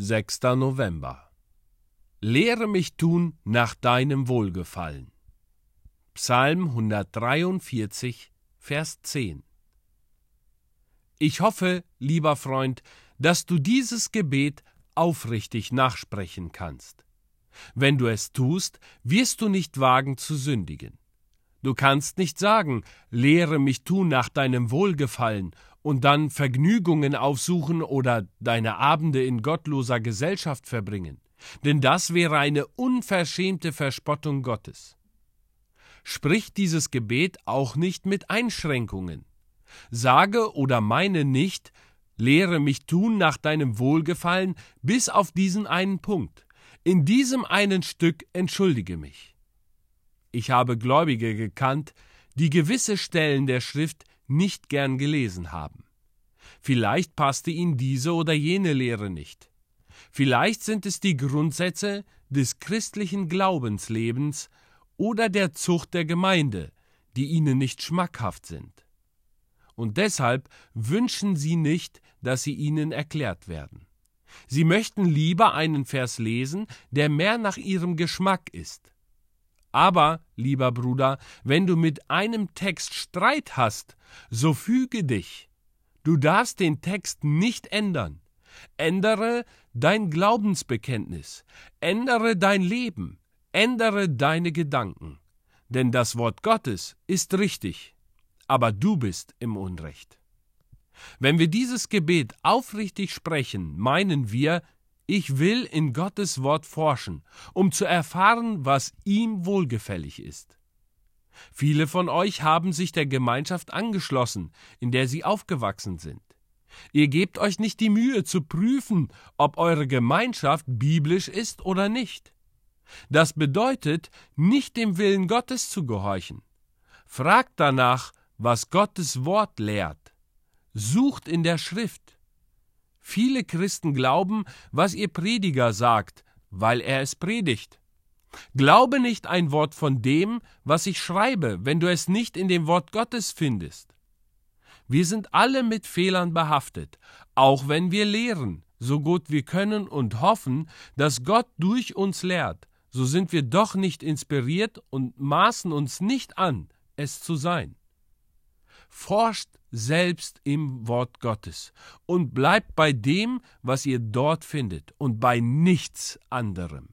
6. November. Lehre mich tun nach deinem Wohlgefallen. Psalm 143, Vers 10. Ich hoffe, lieber Freund, dass du dieses Gebet aufrichtig nachsprechen kannst. Wenn du es tust, wirst du nicht wagen zu sündigen. Du kannst nicht sagen, lehre mich tun nach deinem Wohlgefallen und dann Vergnügungen aufsuchen oder deine Abende in gottloser Gesellschaft verbringen, denn das wäre eine unverschämte Verspottung Gottes. Sprich dieses Gebet auch nicht mit Einschränkungen. Sage oder meine nicht, lehre mich tun nach deinem Wohlgefallen bis auf diesen einen Punkt. In diesem einen Stück entschuldige mich. Ich habe Gläubige gekannt, die gewisse Stellen der Schrift nicht gern gelesen haben. Vielleicht passte ihnen diese oder jene Lehre nicht. Vielleicht sind es die Grundsätze des christlichen Glaubenslebens oder der Zucht der Gemeinde, die ihnen nicht schmackhaft sind. Und deshalb wünschen sie nicht, dass sie ihnen erklärt werden. Sie möchten lieber einen Vers lesen, der mehr nach ihrem Geschmack ist. Aber, lieber Bruder, wenn du mit einem Text Streit hast, so füge dich. Du darfst den Text nicht ändern. Ändere dein Glaubensbekenntnis, ändere dein Leben, ändere deine Gedanken. Denn das Wort Gottes ist richtig, aber du bist im Unrecht. Wenn wir dieses Gebet aufrichtig sprechen, meinen wir, ich will in Gottes Wort forschen, um zu erfahren, was ihm wohlgefällig ist. Viele von euch haben sich der Gemeinschaft angeschlossen, in der sie aufgewachsen sind. Ihr gebt euch nicht die Mühe zu prüfen, ob eure Gemeinschaft biblisch ist oder nicht. Das bedeutet, nicht dem Willen Gottes zu gehorchen. Fragt danach, was Gottes Wort lehrt. Sucht in der Schrift. Viele Christen glauben, was ihr Prediger sagt, weil er es predigt. Glaube nicht ein Wort von dem, was ich schreibe, wenn du es nicht in dem Wort Gottes findest. Wir sind alle mit Fehlern behaftet, auch wenn wir lehren, so gut wir können und hoffen, dass Gott durch uns lehrt, so sind wir doch nicht inspiriert und maßen uns nicht an, es zu sein. Forscht selbst im Wort Gottes und bleibt bei dem, was ihr dort findet und bei nichts anderem.